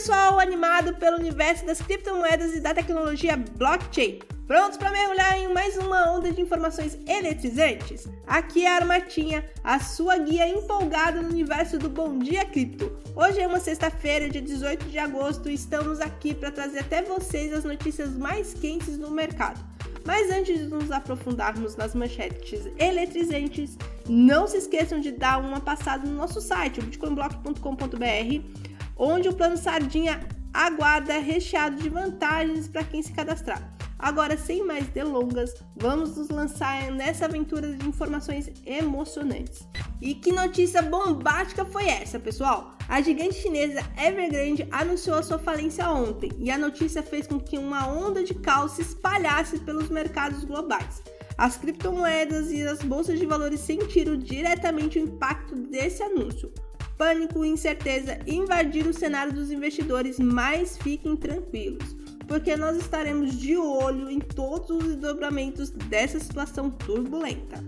pessoal animado pelo universo das criptomoedas e da tecnologia blockchain? Prontos para mergulhar em mais uma onda de informações eletrizantes? Aqui é a Armatinha, a sua guia empolgada no universo do Bom Dia Cripto. Hoje é uma sexta-feira, dia 18 de agosto, e estamos aqui para trazer até vocês as notícias mais quentes do mercado. Mas antes de nos aprofundarmos nas manchetes eletrizantes, não se esqueçam de dar uma passada no nosso site, bitcoinblock.com.br, onde o plano Sardinha aguarda recheado de vantagens para quem se cadastrar. Agora, sem mais delongas, vamos nos lançar nessa aventura de informações emocionantes. E que notícia bombástica foi essa, pessoal? A gigante chinesa Evergrande anunciou a sua falência ontem e a notícia fez com que uma onda de caos se espalhasse pelos mercados globais. As criptomoedas e as bolsas de valores sentiram diretamente o impacto desse anúncio. Pânico e incerteza invadiram o cenário dos investidores, mas fiquem tranquilos porque nós estaremos de olho em todos os desdobramentos dessa situação turbulenta.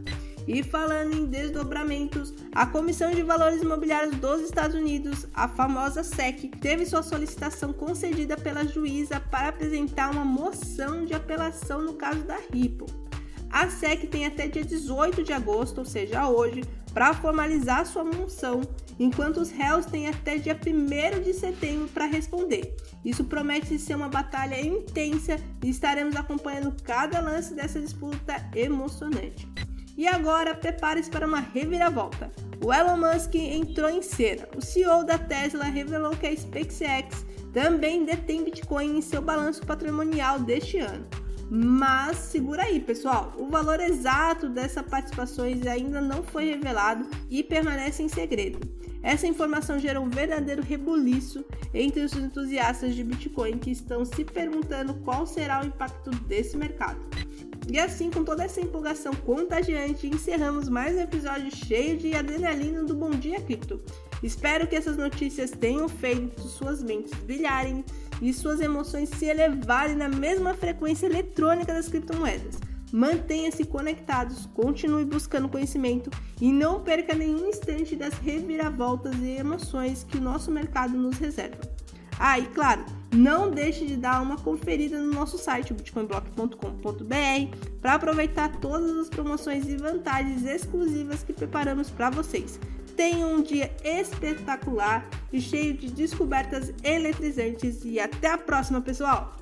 E falando em desdobramentos, a Comissão de Valores Imobiliários dos Estados Unidos, a famosa SEC, teve sua solicitação concedida pela juíza para apresentar uma moção de apelação no caso da Ripple. A SEC tem até dia 18 de agosto, ou seja, hoje, para formalizar sua moção, enquanto os réus têm até dia 1 de setembro para responder. Isso promete ser uma batalha intensa e estaremos acompanhando cada lance dessa disputa emocionante. E agora, prepare-se para uma reviravolta. O Elon Musk entrou em cena. O CEO da Tesla revelou que a SpaceX também detém Bitcoin em seu balanço patrimonial deste ano. Mas segura aí, pessoal. O valor exato dessas participações ainda não foi revelado e permanece em segredo. Essa informação gerou um verdadeiro rebuliço entre os entusiastas de Bitcoin que estão se perguntando qual será o impacto desse mercado. E assim, com toda essa empolgação contagiante, encerramos mais um episódio cheio de adrenalina do Bom Dia Cripto. Espero que essas notícias tenham feito suas mentes brilharem e suas emoções se elevarem na mesma frequência eletrônica das criptomoedas. Mantenha-se conectados, continue buscando conhecimento e não perca nenhum instante das reviravoltas e emoções que o nosso mercado nos reserva. Ah, e claro, não deixe de dar uma conferida no nosso site bitcoinblock.com.br para aproveitar todas as promoções e vantagens exclusivas que preparamos para vocês. Tenham um dia espetacular e cheio de descobertas eletrizantes e até a próxima, pessoal!